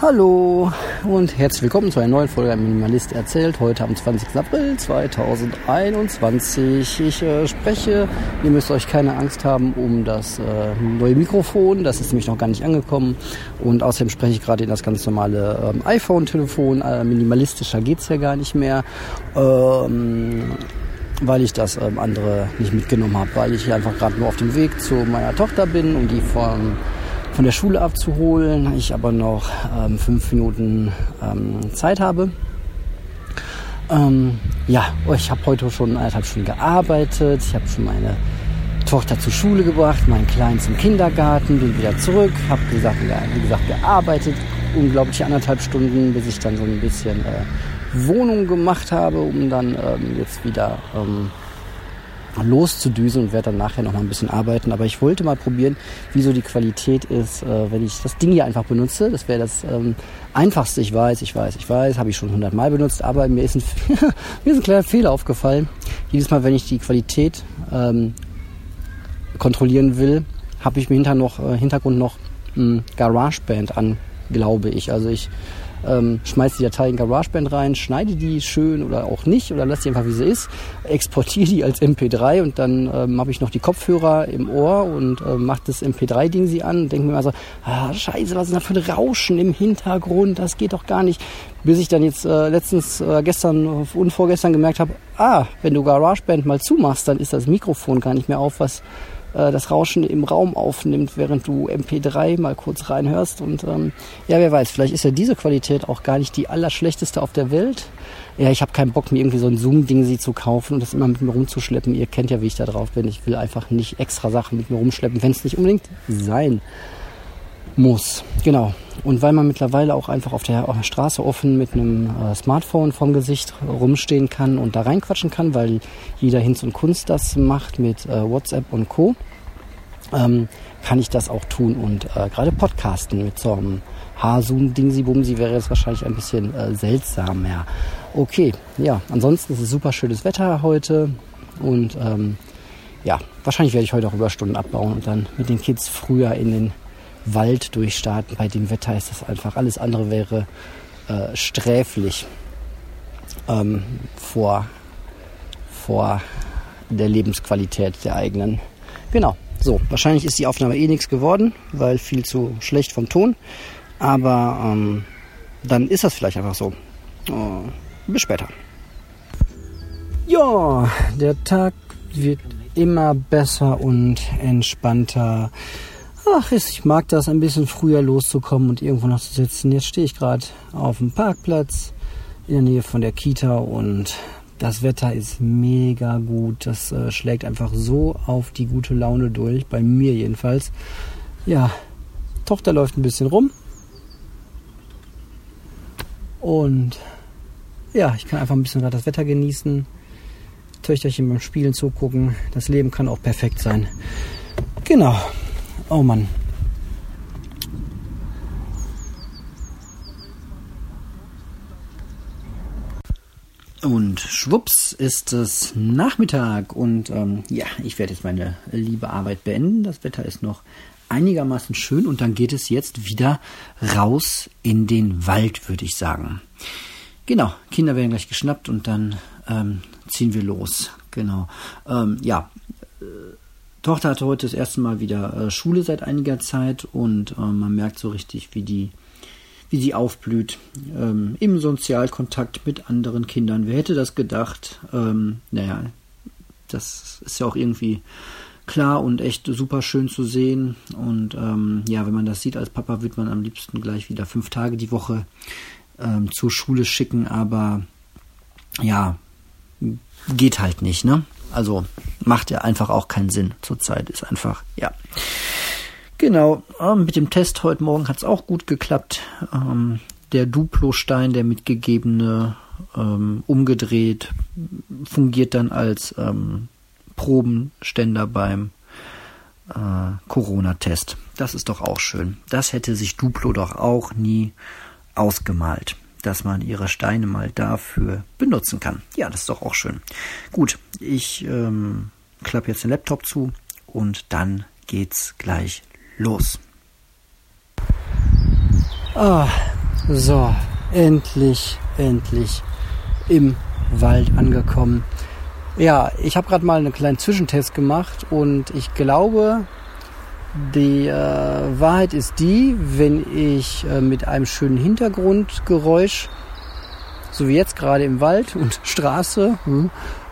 Hallo und herzlich willkommen zu einer neuen Folge Minimalist erzählt. Heute am 20. April 2021. Ich äh, spreche, ihr müsst euch keine Angst haben um das äh, neue Mikrofon. Das ist nämlich noch gar nicht angekommen. Und außerdem spreche ich gerade in das ganz normale ähm, iPhone-Telefon. Äh, minimalistischer geht's ja gar nicht mehr. Ähm, weil ich das ähm, andere nicht mitgenommen habe, weil ich einfach gerade nur auf dem Weg zu meiner Tochter bin und die von von der Schule abzuholen. Ich aber noch ähm, fünf Minuten ähm, Zeit habe. Ähm, ja, oh, ich habe heute schon eineinhalb Stunden gearbeitet. Ich habe schon meine Tochter zur Schule gebracht, meinen Kleinen zum Kindergarten, bin wieder zurück, habe gesagt, wie gesagt gearbeitet, unglaubliche anderthalb Stunden, bis ich dann so ein bisschen äh, Wohnung gemacht habe, um dann ähm, jetzt wieder ähm, loszudüsen und werde dann nachher noch mal ein bisschen arbeiten. Aber ich wollte mal probieren, wie so die Qualität ist, äh, wenn ich das Ding hier einfach benutze. Das wäre das ähm, einfachste. Ich weiß, ich weiß, ich weiß, habe ich schon hundertmal benutzt, aber mir ist, ein, mir ist ein kleiner Fehler aufgefallen. Jedes Mal, wenn ich die Qualität ähm, kontrollieren will, habe ich im Hintergrund noch, äh, Hintergrund noch ähm, GarageBand an, glaube ich. Also ich ähm, schmeiße die Datei in GarageBand rein, schneide die schön oder auch nicht oder lasse die einfach wie sie ist, exportiere die als MP3 und dann ähm, habe ich noch die Kopfhörer im Ohr und äh, mache das MP3-Ding sie an und denke mir mal so, ah, scheiße, was ist da für ein Rauschen im Hintergrund, das geht doch gar nicht. Bis ich dann jetzt äh, letztens, äh, gestern und vorgestern gemerkt habe, ah, wenn du GarageBand mal zumachst, dann ist das Mikrofon gar nicht mehr auf, was äh, das Rauschen im Raum aufnimmt, während du MP3 mal kurz reinhörst. Und ähm, ja, wer weiß, vielleicht ist ja diese Qualität auch gar nicht die allerschlechteste auf der Welt. Ja, ich habe keinen Bock, mir irgendwie so ein Zoom-Ding zu kaufen und das immer mit mir rumzuschleppen. Ihr kennt ja, wie ich da drauf bin. Ich will einfach nicht extra Sachen mit mir rumschleppen, wenn es nicht unbedingt sein muss. Genau. Und weil man mittlerweile auch einfach auf der, auf der Straße offen mit einem äh, Smartphone vom Gesicht rumstehen kann und da reinquatschen kann, weil jeder Hinz und Kunst das macht mit äh, WhatsApp und Co., ähm, kann ich das auch tun. Und äh, gerade Podcasten mit so einem Haarzoom-Dingsi-Bumsi wäre jetzt wahrscheinlich ein bisschen äh, seltsamer. Okay, ja, ansonsten ist es super schönes Wetter heute und ähm, ja, wahrscheinlich werde ich heute auch Überstunden abbauen und dann mit den Kids früher in den Wald durchstarten. Bei dem Wetter ist das einfach, alles andere wäre äh, sträflich ähm, vor, vor der Lebensqualität der eigenen. Genau, so, wahrscheinlich ist die Aufnahme eh nichts geworden, weil viel zu schlecht vom Ton. Aber ähm, dann ist das vielleicht einfach so. Oh, bis später. Ja, der Tag wird immer besser und entspannter. Ach, ich mag das, ein bisschen früher loszukommen und irgendwo noch zu sitzen. Jetzt stehe ich gerade auf dem Parkplatz in der Nähe von der Kita und das Wetter ist mega gut. Das äh, schlägt einfach so auf die gute Laune durch, bei mir jedenfalls. Ja, Tochter läuft ein bisschen rum. Und ja, ich kann einfach ein bisschen gerade das Wetter genießen. Töchterchen beim Spielen zugucken. Das Leben kann auch perfekt sein. Genau. Oh Mann. Und schwupps ist es Nachmittag und ähm, ja, ich werde jetzt meine liebe Arbeit beenden. Das Wetter ist noch einigermaßen schön und dann geht es jetzt wieder raus in den Wald, würde ich sagen. Genau, Kinder werden gleich geschnappt und dann ähm, ziehen wir los. Genau. Ähm, ja, äh, Tochter hatte heute das erste Mal wieder äh, Schule seit einiger Zeit und äh, man merkt so richtig, wie die, wie sie aufblüht ähm, im Sozialkontakt mit anderen Kindern. Wer hätte das gedacht? Ähm, naja, das ist ja auch irgendwie klar und echt super schön zu sehen. Und ähm, ja, wenn man das sieht als Papa, wird man am liebsten gleich wieder fünf Tage die Woche ähm, zur Schule schicken, aber ja, geht halt nicht, ne? Also macht ja einfach auch keinen Sinn zurzeit. Ist einfach, ja. Genau, ähm, mit dem Test heute Morgen hat es auch gut geklappt. Ähm, der Duplo-Stein, der mitgegebene, ähm, umgedreht, fungiert dann als ähm, Probenständer beim äh, Corona-Test. Das ist doch auch schön. Das hätte sich Duplo doch auch nie ausgemalt dass man ihre Steine mal dafür benutzen kann. Ja, das ist doch auch schön. Gut, ich ähm, klappe jetzt den Laptop zu und dann geht's gleich los. Ah, So, endlich, endlich im Wald angekommen. Ja, ich habe gerade mal einen kleinen Zwischentest gemacht und ich glaube, die äh, Wahrheit ist die, wenn ich äh, mit einem schönen Hintergrundgeräusch, so wie jetzt gerade im Wald und Straße, hm,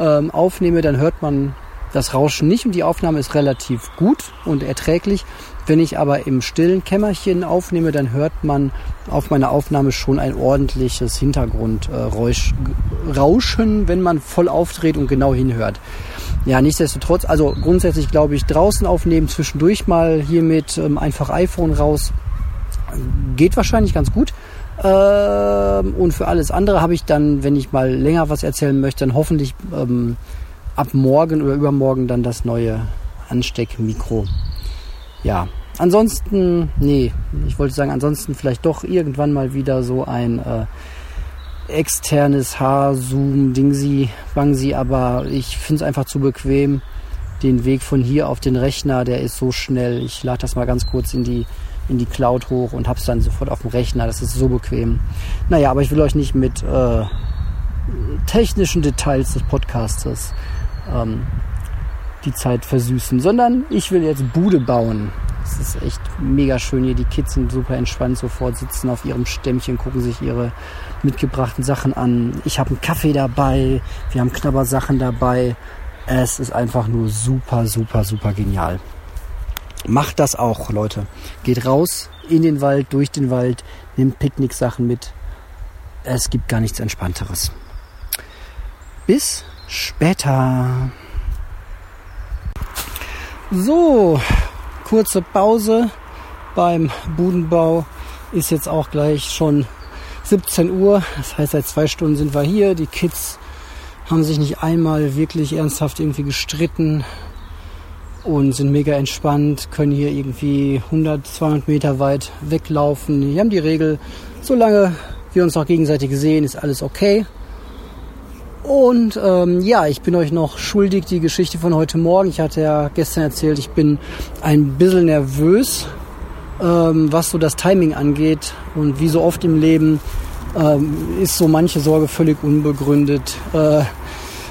ähm, aufnehme, dann hört man das Rauschen nicht und die Aufnahme ist relativ gut und erträglich. Wenn ich aber im stillen Kämmerchen aufnehme, dann hört man auf meiner Aufnahme schon ein ordentliches Hintergrundrauschen, wenn man voll aufdreht und genau hinhört. Ja, nichtsdestotrotz, also grundsätzlich glaube ich, draußen aufnehmen, zwischendurch mal hier mit ähm, einfach iPhone raus, geht wahrscheinlich ganz gut. Ähm, und für alles andere habe ich dann, wenn ich mal länger was erzählen möchte, dann hoffentlich ähm, ab morgen oder übermorgen dann das neue Ansteckmikro. Ja, ansonsten, nee, ich wollte sagen, ansonsten vielleicht doch irgendwann mal wieder so ein äh, externes Haar-Zoom, Dingsi, Wangsi, aber ich finde es einfach zu bequem. Den Weg von hier auf den Rechner, der ist so schnell. Ich lade das mal ganz kurz in die, in die Cloud hoch und hab's dann sofort auf dem Rechner. Das ist so bequem. Naja, aber ich will euch nicht mit äh, technischen Details des Podcasters ähm, die Zeit versüßen, sondern ich will jetzt Bude bauen. Es ist echt mega schön hier. Die Kids sind super entspannt sofort, sitzen auf ihrem Stämmchen, gucken sich ihre mitgebrachten Sachen an. Ich habe einen Kaffee dabei, wir haben Knabbersachen dabei. Es ist einfach nur super, super, super genial. Macht das auch, Leute. Geht raus in den Wald, durch den Wald, nehmt Picknicksachen mit. Es gibt gar nichts Entspannteres. Bis später. So, kurze Pause beim Budenbau. Ist jetzt auch gleich schon 17 Uhr. Das heißt, seit zwei Stunden sind wir hier. Die Kids haben sich nicht einmal wirklich ernsthaft irgendwie gestritten und sind mega entspannt, können hier irgendwie 100, 200 Meter weit weglaufen. Die haben die Regel, solange wir uns auch gegenseitig sehen, ist alles okay. Und ähm, ja, ich bin euch noch schuldig die Geschichte von heute Morgen. Ich hatte ja gestern erzählt, ich bin ein bisschen nervös, ähm, was so das Timing angeht. Und wie so oft im Leben ähm, ist so manche Sorge völlig unbegründet. Äh,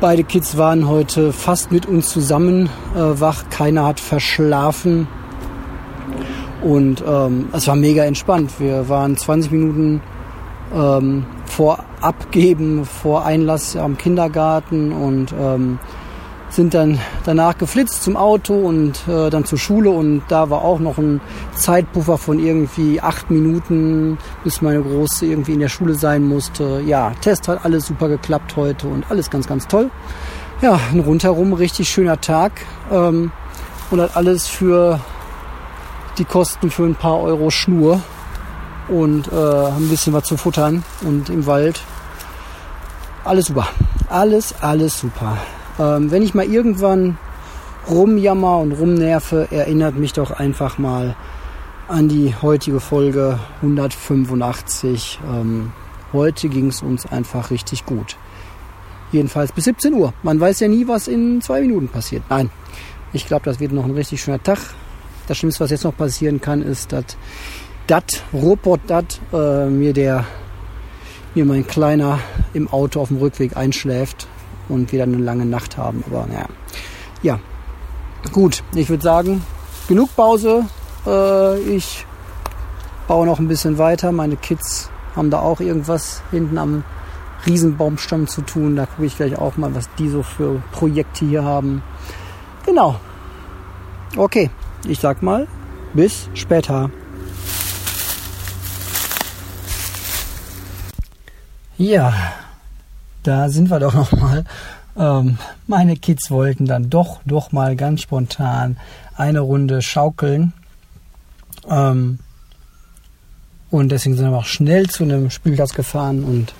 beide Kids waren heute fast mit uns zusammen äh, wach. Keiner hat verschlafen. Und ähm, es war mega entspannt. Wir waren 20 Minuten ähm, vor Abgeben, vor Einlass am Kindergarten und ähm, sind dann danach geflitzt zum Auto und äh, dann zur Schule und da war auch noch ein Zeitpuffer von irgendwie acht Minuten, bis meine Große irgendwie in der Schule sein musste. Ja, Test hat alles super geklappt heute und alles ganz, ganz toll. Ja, ein rundherum richtig schöner Tag ähm, und hat alles für die Kosten für ein paar Euro Schnur und äh, ein bisschen was zu futtern und im Wald. Alles super. Alles, alles super. Ähm, wenn ich mal irgendwann rumjammer und rumnerve, erinnert mich doch einfach mal an die heutige Folge 185. Ähm, heute ging es uns einfach richtig gut. Jedenfalls bis 17 Uhr. Man weiß ja nie, was in zwei Minuten passiert. Nein, ich glaube, das wird noch ein richtig schöner Tag. Das Schlimmste, was jetzt noch passieren kann, ist, dass dat, Robot dat, äh, mir der, mir mein Kleiner im Auto auf dem Rückweg einschläft und dann eine lange Nacht haben. Aber naja, ja, gut, ich würde sagen, genug Pause. Äh, ich baue noch ein bisschen weiter. Meine Kids haben da auch irgendwas hinten am Riesenbaumstamm zu tun. Da gucke ich gleich auch mal, was die so für Projekte hier haben. Genau. Okay, ich sag mal, bis später. Ja, da sind wir doch noch mal. Ähm, meine Kids wollten dann doch, doch mal ganz spontan eine Runde schaukeln. Ähm, und deswegen sind wir auch schnell zu einem Spielplatz gefahren und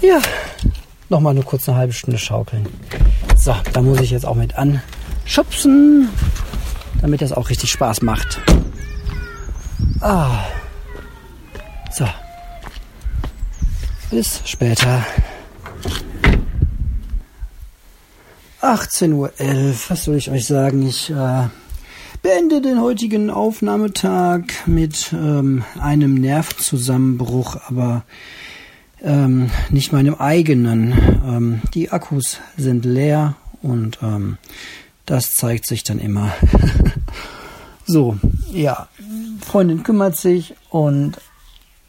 ja, noch mal nur kurz eine halbe Stunde schaukeln. So, da muss ich jetzt auch mit anschubsen, damit das auch richtig Spaß macht. Ah. So, bis später. 18.11 Uhr, was soll ich euch sagen? Ich äh, beende den heutigen Aufnahmetag mit ähm, einem Nervenzusammenbruch, aber ähm, nicht meinem eigenen. Ähm, die Akkus sind leer und ähm, das zeigt sich dann immer. so, ja, Freundin kümmert sich und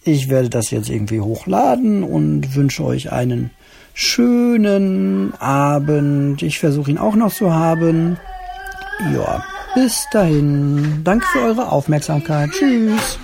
ich werde das jetzt irgendwie hochladen und wünsche euch einen schönen Abend. Ich versuche ihn auch noch zu haben. Ja, bis dahin. Danke für eure Aufmerksamkeit. Tschüss.